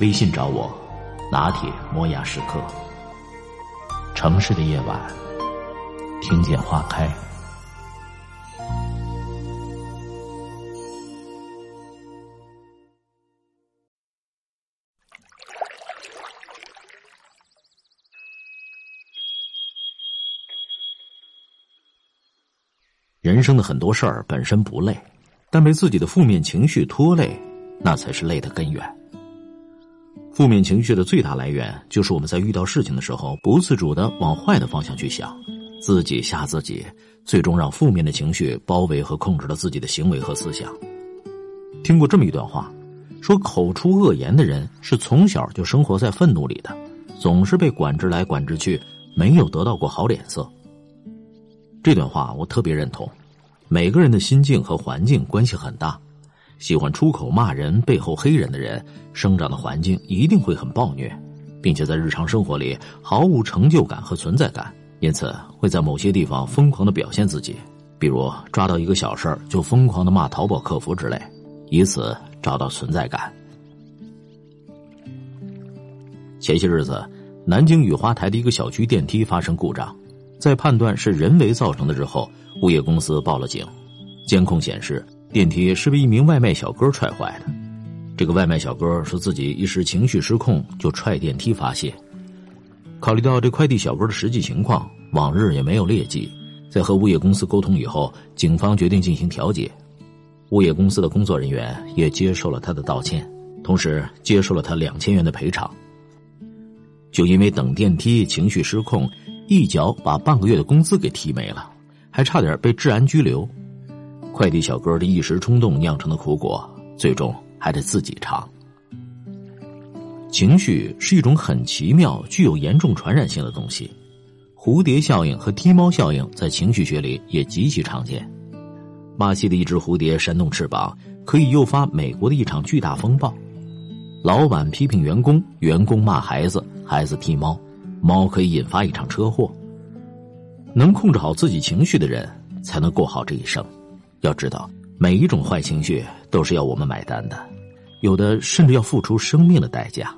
微信找我，拿铁磨牙时刻。城市的夜晚，听见花开。人生的很多事儿本身不累，但被自己的负面情绪拖累，那才是累的根源。负面情绪的最大来源，就是我们在遇到事情的时候，不自主的往坏的方向去想，自己吓自己，最终让负面的情绪包围和控制了自己的行为和思想。听过这么一段话，说口出恶言的人是从小就生活在愤怒里的，总是被管制来管制去，没有得到过好脸色。这段话我特别认同，每个人的心境和环境关系很大。喜欢出口骂人、背后黑人的人，生长的环境一定会很暴虐，并且在日常生活里毫无成就感和存在感，因此会在某些地方疯狂的表现自己，比如抓到一个小事就疯狂的骂淘宝客服之类，以此找到存在感。前些日子，南京雨花台的一个小区电梯发生故障，在判断是人为造成的之后，物业公司报了警，监控显示。电梯是被一名外卖小哥踹坏的。这个外卖小哥说自己一时情绪失控就踹电梯发泄。考虑到这快递小哥的实际情况，往日也没有劣迹，在和物业公司沟通以后，警方决定进行调解。物业公司的工作人员也接受了他的道歉，同时接受了他两千元的赔偿。就因为等电梯情绪失控，一脚把半个月的工资给踢没了，还差点被治安拘留。快递小哥的一时冲动酿成的苦果，最终还得自己尝。情绪是一种很奇妙、具有严重传染性的东西。蝴蝶效应和踢猫效应在情绪学里也极其常见。巴西的一只蝴蝶扇动翅膀，可以诱发美国的一场巨大风暴。老板批评员工，员工骂孩子，孩子踢猫，猫可以引发一场车祸。能控制好自己情绪的人，才能过好这一生。要知道，每一种坏情绪都是要我们买单的，有的甚至要付出生命的代价。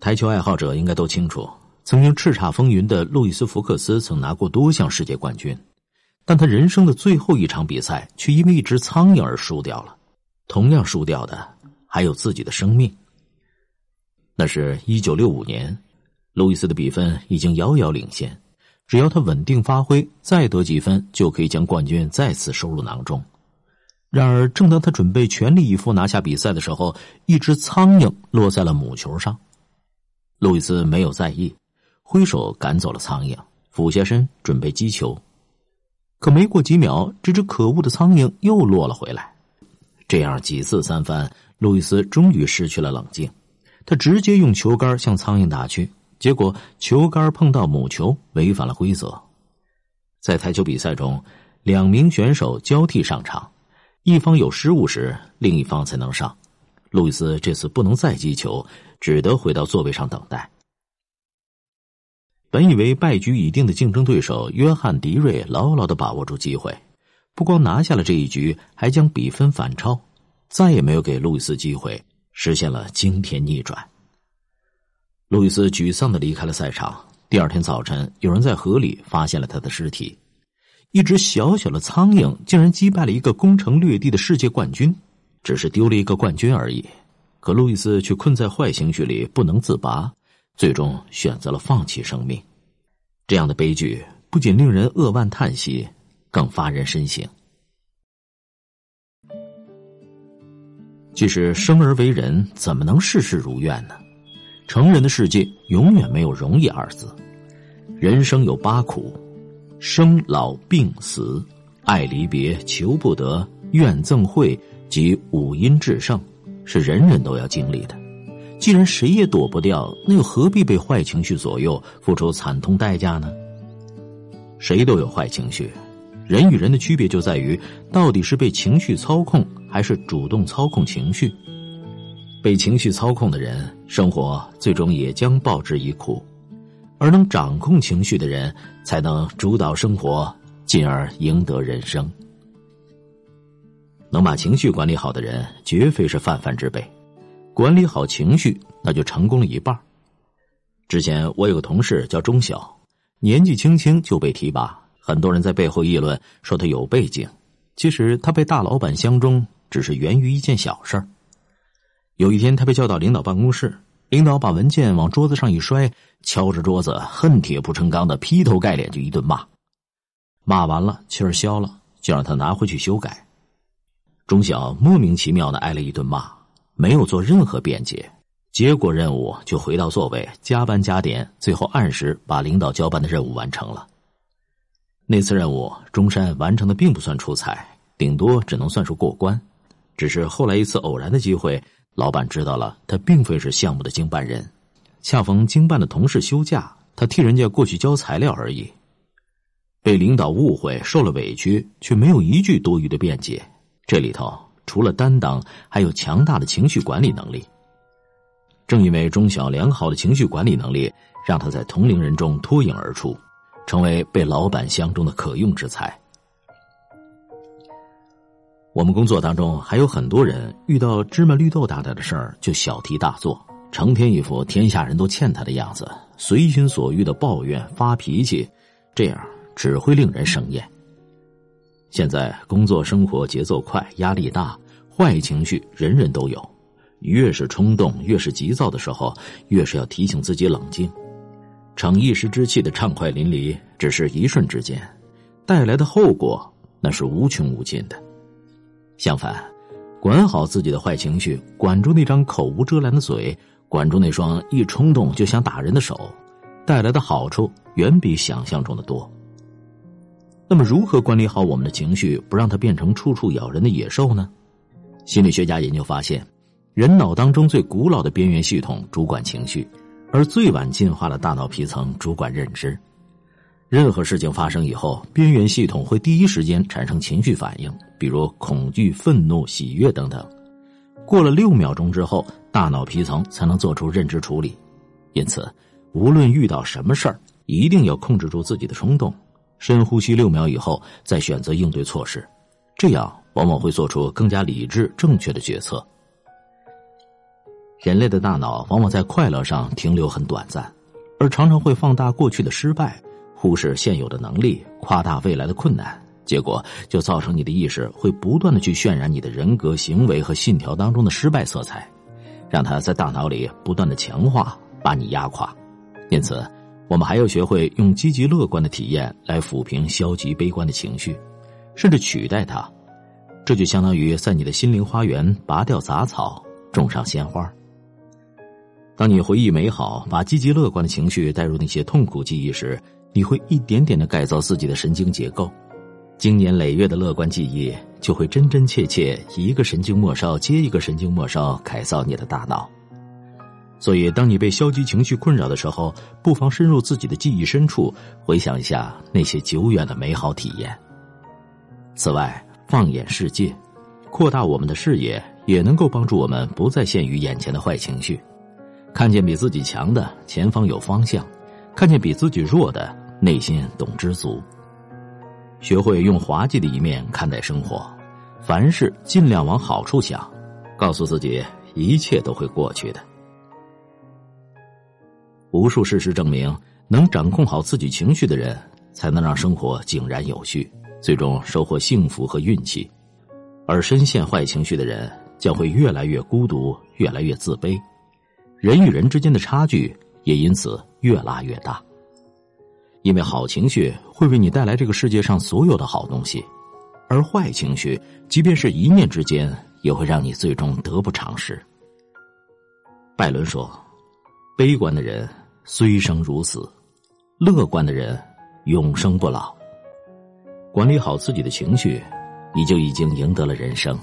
台球爱好者应该都清楚，曾经叱咤风云的路易斯·福克斯曾拿过多项世界冠军，但他人生的最后一场比赛却因为一只苍蝇而输掉了。同样输掉的还有自己的生命。那是一九六五年，路易斯的比分已经遥遥领先。只要他稳定发挥，再得几分就可以将冠军再次收入囊中。然而，正当他准备全力以赴拿下比赛的时候，一只苍蝇落在了母球上。路易斯没有在意，挥手赶走了苍蝇，俯下身准备击球。可没过几秒，这只可恶的苍蝇又落了回来。这样几次三番，路易斯终于失去了冷静，他直接用球杆向苍蝇打去。结果球杆碰到母球，违反了规则。在台球比赛中，两名选手交替上场，一方有失误时，另一方才能上。路易斯这次不能再击球，只得回到座位上等待。本以为败局已定的竞争对手约翰·迪瑞牢牢的把握住机会，不光拿下了这一局，还将比分反超，再也没有给路易斯机会，实现了惊天逆转。路易斯沮丧的离开了赛场。第二天早晨，有人在河里发现了他的尸体。一只小小的苍蝇竟然击败了一个攻城略地的世界冠军，只是丢了一个冠军而已。可路易斯却困在坏情绪里不能自拔，最终选择了放弃生命。这样的悲剧不仅令人扼腕叹息，更发人深省。即使生而为人，怎么能事事如愿呢？成人的世界永远没有容易二字，人生有八苦：生老病死、爱离别、求不得、怨憎会及五阴炽盛。是人人都要经历的。既然谁也躲不掉，那又何必被坏情绪左右，付出惨痛代价呢？谁都有坏情绪，人与人的区别就在于，到底是被情绪操控，还是主动操控情绪。被情绪操控的人，生活最终也将报之以苦；而能掌控情绪的人，才能主导生活，进而赢得人生。能把情绪管理好的人，绝非是泛泛之辈。管理好情绪，那就成功了一半。之前我有个同事叫钟晓，年纪轻轻就被提拔，很多人在背后议论说他有背景。其实他被大老板相中，只是源于一件小事儿。有一天，他被叫到领导办公室，领导把文件往桌子上一摔，敲着桌子，恨铁不成钢的劈头盖脸就一顿骂。骂完了，气儿消了，就让他拿回去修改。钟晓莫名其妙的挨了一顿骂。没有做任何辩解，结果任务就回到座位，加班加点，最后按时把领导交办的任务完成了。那次任务，中山完成的并不算出彩，顶多只能算是过关。只是后来一次偶然的机会，老板知道了他并非是项目的经办人，恰逢经办的同事休假，他替人家过去交材料而已。被领导误会，受了委屈，却没有一句多余的辩解，这里头。除了担当，还有强大的情绪管理能力。正因为钟晓良好的情绪管理能力，让他在同龄人中脱颖而出，成为被老板相中的可用之才。我们工作当中还有很多人遇到芝麻绿豆大点的事儿就小题大做，成天一副天下人都欠他的样子，随心所欲的抱怨发脾气，这样只会令人生厌。现在工作生活节奏快，压力大，坏情绪人人都有。越是冲动，越是急躁的时候，越是要提醒自己冷静。逞一时之气的畅快淋漓，只是一瞬之间，带来的后果那是无穷无尽的。相反，管好自己的坏情绪，管住那张口无遮拦的嘴，管住那双一冲动就想打人的手，带来的好处远比想象中的多。那么，如何管理好我们的情绪，不让它变成处处咬人的野兽呢？心理学家研究发现，人脑当中最古老的边缘系统主管情绪，而最晚进化的大脑皮层主管认知。任何事情发生以后，边缘系统会第一时间产生情绪反应，比如恐惧、愤怒、喜悦等等。过了六秒钟之后，大脑皮层才能做出认知处理。因此，无论遇到什么事儿，一定要控制住自己的冲动。深呼吸六秒以后，再选择应对措施，这样往往会做出更加理智、正确的决策。人类的大脑往往在快乐上停留很短暂，而常常会放大过去的失败，忽视现有的能力，夸大未来的困难，结果就造成你的意识会不断的去渲染你的人格、行为和信条当中的失败色彩，让它在大脑里不断的强化，把你压垮。因此。我们还要学会用积极乐观的体验来抚平消极悲观的情绪，甚至取代它。这就相当于在你的心灵花园拔掉杂草，种上鲜花。当你回忆美好，把积极乐观的情绪带入那些痛苦记忆时，你会一点点的改造自己的神经结构，经年累月的乐观记忆就会真真切切一个神经末梢接一个神经末梢改造你的大脑。所以，当你被消极情绪困扰的时候，不妨深入自己的记忆深处，回想一下那些久远的美好体验。此外，放眼世界，扩大我们的视野，也能够帮助我们不再陷于眼前的坏情绪，看见比自己强的前方有方向，看见比自己弱的内心懂知足。学会用滑稽的一面看待生活，凡事尽量往好处想，告诉自己一切都会过去的。无数事实证明，能掌控好自己情绪的人，才能让生活井然有序，最终收获幸福和运气；而深陷坏情绪的人，将会越来越孤独，越来越自卑，人与人之间的差距也因此越拉越大。因为好情绪会为你带来这个世界上所有的好东西，而坏情绪，即便是一念之间，也会让你最终得不偿失。拜伦说：“悲观的人。”虽生如死，乐观的人永生不老。管理好自己的情绪，你就已经赢得了人生。